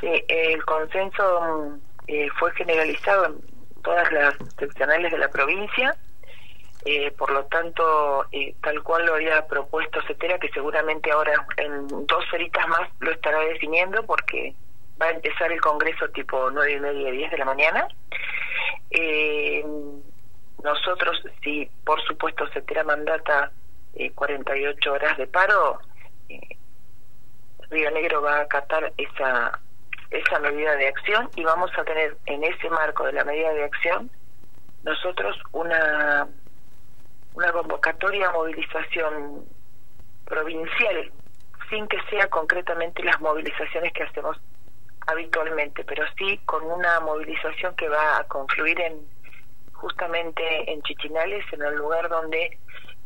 Sí, el consenso eh, fue generalizado en todas las seccionales de la provincia, eh, por lo tanto, eh, tal cual lo había propuesto CETERA, que seguramente ahora en dos horitas más lo estará definiendo, porque va a empezar el Congreso tipo nueve y media, diez de la mañana. nosotros, si por supuesto CETERA mandata 48 horas de paro, Río Negro va a acatar esa esa medida de acción y vamos a tener en ese marco de la medida de acción nosotros una una convocatoria a movilización provincial sin que sea concretamente las movilizaciones que hacemos habitualmente, pero sí con una movilización que va a confluir en justamente en Chichinales, en el lugar donde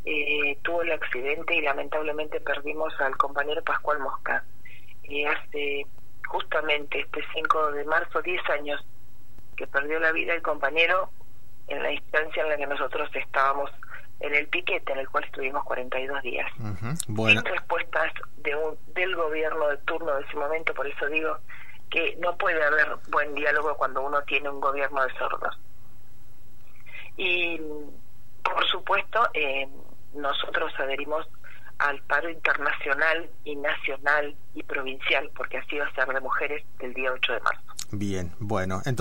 eh, tuvo el accidente y lamentablemente perdimos al compañero Pascual Mosca. y hace justamente este 5 de marzo, 10 años que perdió la vida el compañero en la instancia en la que nosotros estábamos en el piquete, en el cual estuvimos 42 días. bueno. Sin respuestas de un, del gobierno de turno de ese momento, por eso digo que no puede haber buen diálogo cuando uno tiene un gobierno de sordos. Y, por supuesto, eh, nosotros adherimos al paro internacional y nacional y provincial, porque así va a ser de mujeres del día 8 de marzo. Bien, bueno, entonces